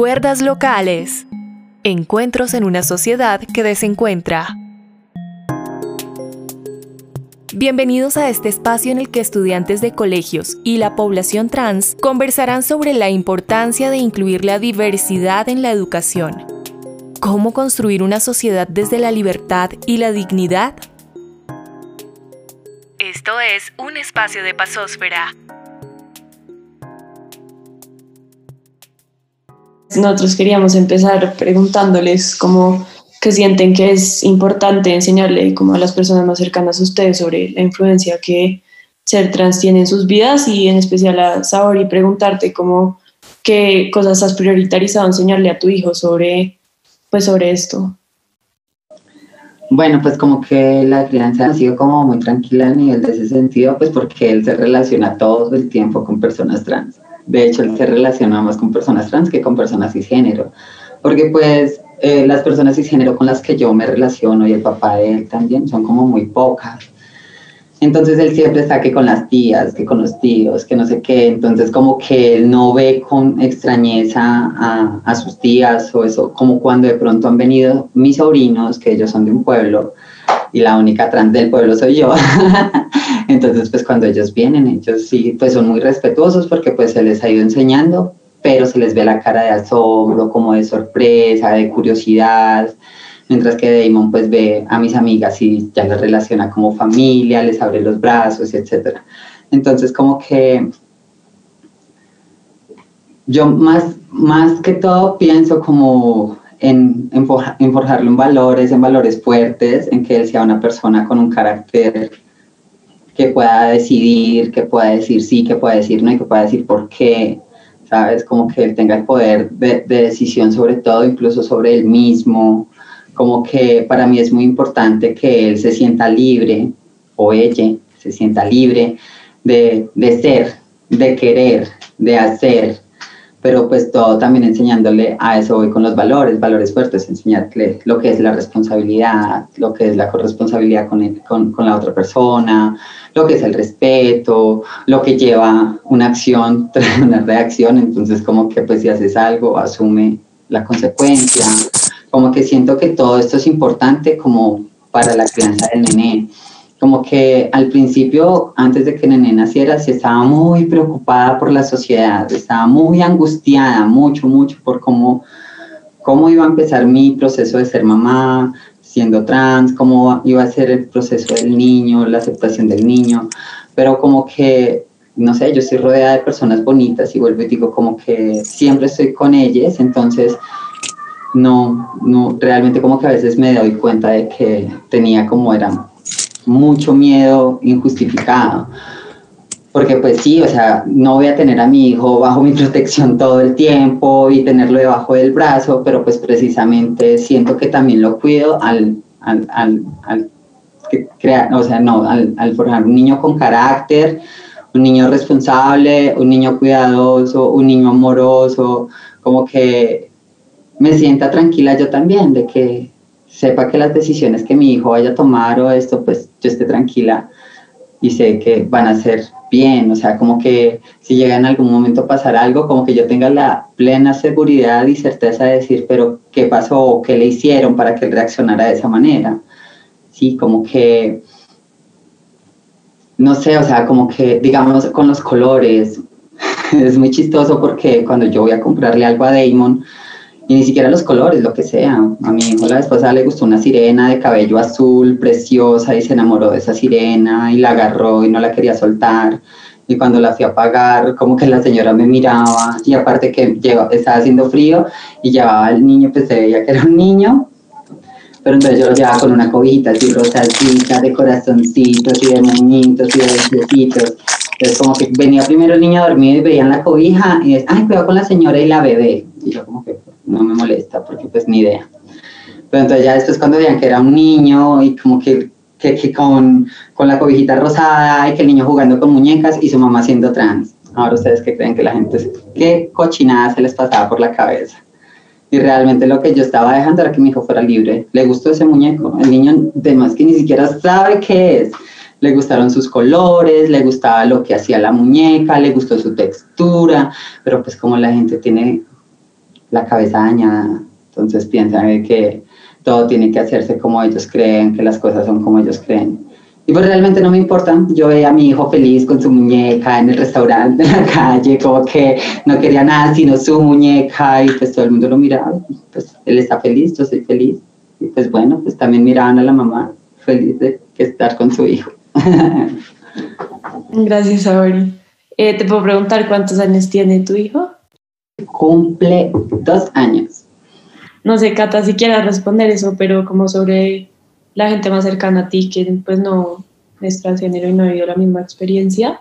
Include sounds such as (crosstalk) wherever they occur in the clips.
Cuerdas locales. Encuentros en una sociedad que desencuentra. Bienvenidos a este espacio en el que estudiantes de colegios y la población trans conversarán sobre la importancia de incluir la diversidad en la educación. ¿Cómo construir una sociedad desde la libertad y la dignidad? Esto es un espacio de pasósfera. Nosotros queríamos empezar preguntándoles cómo que sienten que es importante enseñarle como a las personas más cercanas a ustedes sobre la influencia que ser trans tiene en sus vidas y en especial a Sabor y preguntarte cómo qué cosas has prioritarizado enseñarle a tu hijo sobre pues sobre esto. Bueno, pues como que la crianza ha sido como muy tranquila a nivel de ese sentido, pues porque él se relaciona todo el tiempo con personas trans. De hecho, él se relaciona más con personas trans que con personas cisgénero, porque pues eh, las personas cisgénero con las que yo me relaciono y el papá de él también son como muy pocas. Entonces él siempre está que con las tías, que con los tíos, que no sé qué. Entonces como que él no ve con extrañeza a, a, sus tías o eso, como cuando de pronto han venido mis sobrinos, que ellos son de un pueblo, y la única trans del pueblo soy yo. (laughs) Entonces pues cuando ellos vienen, ellos sí, pues son muy respetuosos porque pues se les ha ido enseñando, pero se les ve la cara de asombro, como de sorpresa, de curiosidad mientras que Damon pues ve a mis amigas y ya las relaciona como familia, les abre los brazos, etc. Entonces como que yo más, más que todo pienso como en, en, en forjarlo en valores, en valores fuertes, en que él sea una persona con un carácter que pueda decidir, que pueda decir sí, que pueda decir no y que pueda decir por qué, ¿sabes? Como que él tenga el poder de, de decisión sobre todo, incluso sobre él mismo, como que para mí es muy importante que él se sienta libre o ella se sienta libre de, de ser, de querer, de hacer, pero pues todo también enseñándole a eso voy con los valores, valores fuertes, enseñarle lo que es la responsabilidad, lo que es la corresponsabilidad con, con, con, la otra persona, lo que es el respeto, lo que lleva una acción tras (laughs) una reacción, entonces como que pues si haces algo, asume la consecuencia, como que siento que todo esto es importante como para la crianza del nené. Como que al principio, antes de que nené naciera, sí estaba muy preocupada por la sociedad, estaba muy angustiada, mucho, mucho por cómo, cómo iba a empezar mi proceso de ser mamá, siendo trans, cómo iba a ser el proceso del niño, la aceptación del niño, pero como que, no sé, yo estoy rodeada de personas bonitas y vuelvo y digo como que siempre estoy con ellas, entonces no, no, realmente como que a veces me doy cuenta de que tenía como era mucho miedo injustificado. Porque pues sí, o sea, no voy a tener a mi hijo bajo mi (laughs) protección todo el tiempo y tenerlo debajo del brazo, pero pues precisamente siento que también lo cuido al, al, al, al crear, o sea, no, al, formar un niño con carácter, un niño responsable, un niño cuidadoso, un niño amoroso, como que me sienta tranquila yo también, de que sepa que las decisiones que mi hijo vaya a tomar o esto, pues yo esté tranquila y sé que van a ser bien, o sea, como que si llega en algún momento a pasar algo, como que yo tenga la plena seguridad y certeza de decir, pero ¿qué pasó? ¿Qué le hicieron para que reaccionara de esa manera? Sí, como que, no sé, o sea, como que, digamos, con los colores, (laughs) es muy chistoso porque cuando yo voy a comprarle algo a Damon, y ni siquiera los colores, lo que sea. A mi hijo la esposa le gustó una sirena de cabello azul, preciosa, y se enamoró de esa sirena y la agarró y no la quería soltar. Y cuando la fui a pagar, como que la señora me miraba y aparte que estaba haciendo frío y llevaba al niño, pues se veía que era un niño, pero entonces yo lo llevaba con una cobijita así rosadita, de corazoncitos y de moñitos y de besitos. Entonces como que venía primero el niño dormido y veían la cobija y es, ay, cuidado con la señora y la bebé. Y yo como que, no me molesta porque pues ni idea. Pero entonces ya después cuando veían que era un niño y como que, que, con, con, la cobijita rosada y que el niño jugando con muñecas y su mamá siendo trans. Ahora ustedes que creen que la gente, qué cochinada se les pasaba por la cabeza. Y realmente lo que yo estaba dejando era que mi hijo fuera libre. Le gustó ese muñeco. El niño, de más que ni siquiera sabe qué es. Le gustaron sus colores, le gustaba lo que hacía la muñeca, le gustó su textura, pero pues como la gente tiene la cabeza dañada, entonces piensan que todo tiene que hacerse como ellos creen, que las cosas son como ellos creen. Y pues realmente no me importa. Yo veía a mi hijo feliz con su muñeca en el restaurante, (laughs) en la calle, como que no quería nada sino su muñeca y pues todo el mundo lo miraba. Pues él está feliz, yo soy feliz. Y pues bueno, pues también miraban a la mamá feliz de estar con su hijo. (laughs) Gracias, Auri. Eh, ¿Te puedo preguntar cuántos años tiene tu hijo? Cumple dos años. No sé, Cata, si quieras responder eso, pero como sobre la gente más cercana a ti que pues no es transgénero y no ha vivido la misma experiencia.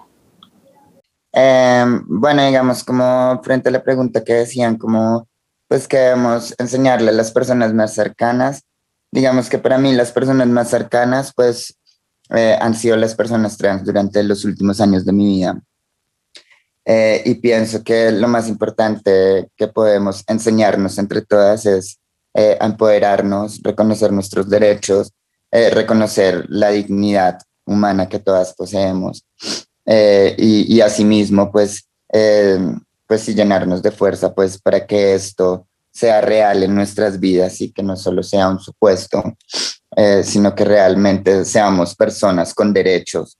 Em, bueno, digamos, como frente a la pregunta que decían, como pues queremos enseñarle a las personas más cercanas, digamos que para mí las personas más cercanas pues eh, han sido las personas trans durante los últimos años de mi vida. Eh, y pienso que lo más importante que podemos enseñarnos entre todas es eh, empoderarnos, reconocer nuestros derechos, reconocer la dignidad humana que todas poseemos y, y asimismo pues, pues sí llenarnos de fuerza pues para que esto sea real en nuestras vidas y que no solo sea un supuesto, sino que realmente seamos personas con derechos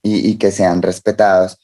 y, y que sean respetados.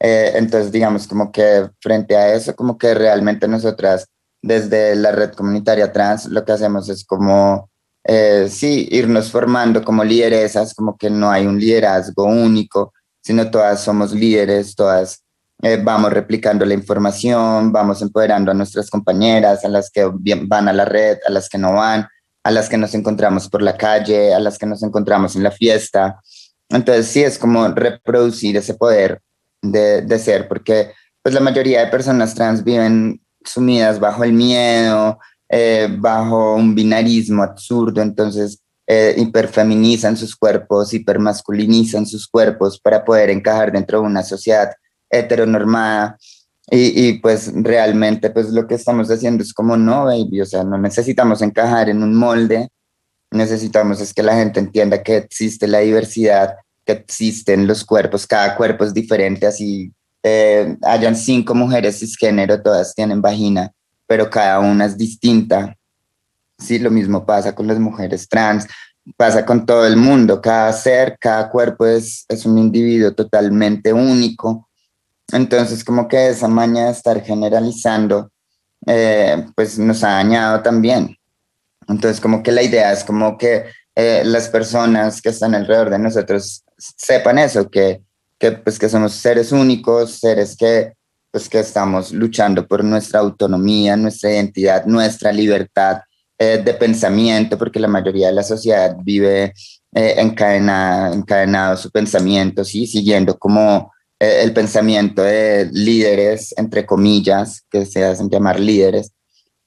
Eh, entonces, digamos, como que frente a eso, como que realmente nosotras desde la red comunitaria trans lo que hacemos es como, eh, sí, irnos formando como lideresas, como que no hay un liderazgo único, sino todas somos líderes, todas eh, vamos replicando la información, vamos empoderando a nuestras compañeras, a las que van a la red, a las que no van, a las que nos encontramos por la calle, a las que nos encontramos en la fiesta. Entonces, sí, es como reproducir ese poder de, ser, porque pues la mayoría de personas trans viven sumidas bajo el miedo, eh, bajo un binarismo absurdo, entonces eh, hiperfeminizan sus cuerpos, hipermasculinizan sus cuerpos para poder encajar dentro de una sociedad heteronormada. Y, y, pues realmente pues lo que estamos haciendo es como no, baby, o sea, no necesitamos encajar en un molde, necesitamos es que la gente entienda que existe la diversidad que existen los cuerpos, cada cuerpo es diferente, así eh, hayan cinco mujeres cisgénero, todas tienen vagina, pero cada una es distinta. Sí, lo mismo pasa con las mujeres trans, pasa con todo el mundo, cada ser, cada cuerpo es, es un individuo totalmente único. Entonces, como que esa maña de estar generalizando, eh, pues nos ha dañado también. Entonces, como que la idea es como que eh, las personas que están alrededor de nosotros sepan eso, que, que, pues, que somos seres únicos, seres que, pues, que estamos luchando por nuestra autonomía, nuestra identidad, nuestra libertad eh, de pensamiento, porque la mayoría de la sociedad vive eh, encadenada, encadenado su pensamiento, ¿sí? siguiendo como eh, el pensamiento de líderes, entre comillas, que se hacen llamar líderes,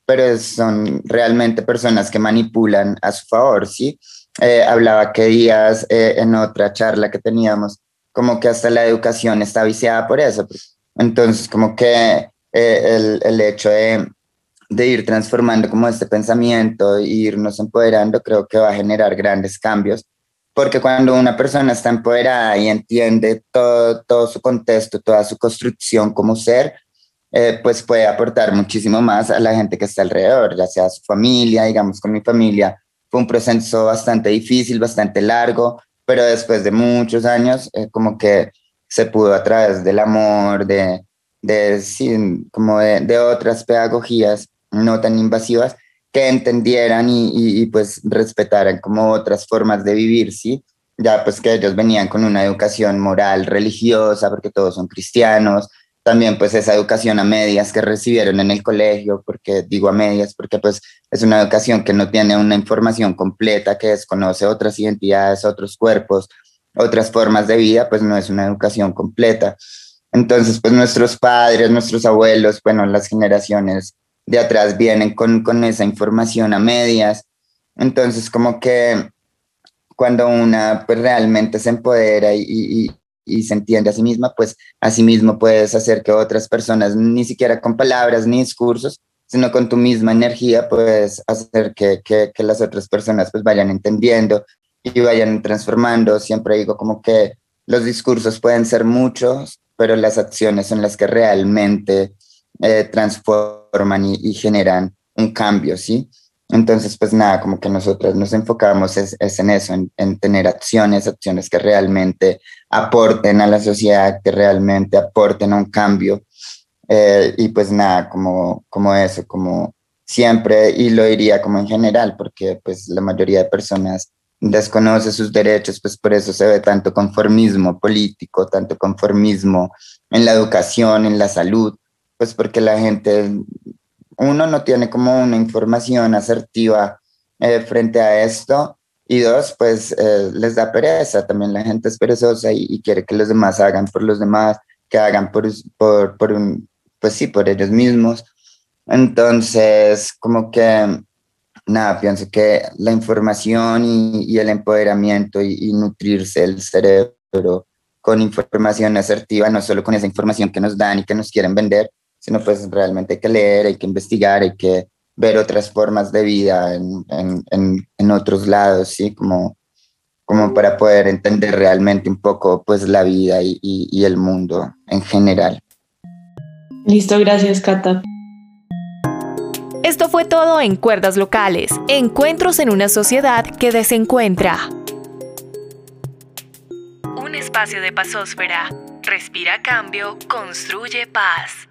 pero son realmente personas que manipulan a su favor, ¿sí? Eh, hablaba que días eh, en otra charla que teníamos, como que hasta la educación está viciada por eso. Pues. Entonces, como que eh, el, el, hecho de, de, ir transformando como este pensamiento e irnos empoderando, creo que va a generar grandes cambios, porque cuando una persona está empoderada y entiende todo, todo su contexto, toda su construcción como ser, pues puede aportar muchísimo más a la gente que está alrededor, ya sea su familia, digamos con mi familia, fue un proceso bastante difícil, bastante largo, pero después de muchos años, eh, como que se pudo a través del amor, de, de, sí, como de, otras pedagogías no tan invasivas, que entendieran y, y, y, pues respetaran como otras formas de vivir, ¿sí? Ya pues que ellos venían con una educación moral, religiosa, porque todos son cristianos, también pues esa educación a medias que recibieron en el colegio, porque digo a medias, porque pues es una educación que no tiene una información completa, que desconoce otras identidades, otros cuerpos, otras formas de vida, pues no es una educación completa. Entonces, pues nuestros padres, nuestros abuelos, bueno, las generaciones de atrás vienen con, con esa información a medias. Entonces, como que cuando una pues, realmente se empodera y, y, y se entiende a sí misma, pues asimismo puedes hacer que otras personas, ni siquiera con palabras ni discursos, sino con tu misma energía, puedes hacer que, que, las otras personas pues vayan entendiendo y vayan transformando. Siempre digo como que los discursos pueden ser muchos, pero las acciones son las que realmente eh, transforman y, generan un cambio, ¿sí? Entonces, pues nada, como que nosotros nos enfocamos es, en eso, en, tener acciones, acciones que realmente aporten a la sociedad, que realmente aporten a un cambio. Eh, y pues nada, como, como eso, como siempre, y lo diría como en general, porque pues la mayoría de personas desconoce sus derechos, pues por eso se ve tanto conformismo político, tanto conformismo en la educación, en la salud, pues porque la gente, uno no tiene como una información asertiva eh, frente a esto, y dos, pues eh, les da pereza, también la gente es perezosa y, quiere que los demás hagan por los demás, que hagan por, por, un, pues sí, por ellos mismos. Entonces, como que nada, pienso que la información y, el empoderamiento y, nutrirse el cerebro con información asertiva, no solo con esa información que nos dan y que nos quieren vender, sino pues realmente hay que leer, hay que investigar, hay que ver otras formas de vida en, en, en otros lados, ¿sí? Como, como para poder entender realmente un poco pues la vida y, y el mundo en general. Listo, gracias Cata. Esto fue todo en Cuerdas Locales, encuentros en una sociedad que desencuentra. Un espacio de pasósfera. Respira cambio, construye paz.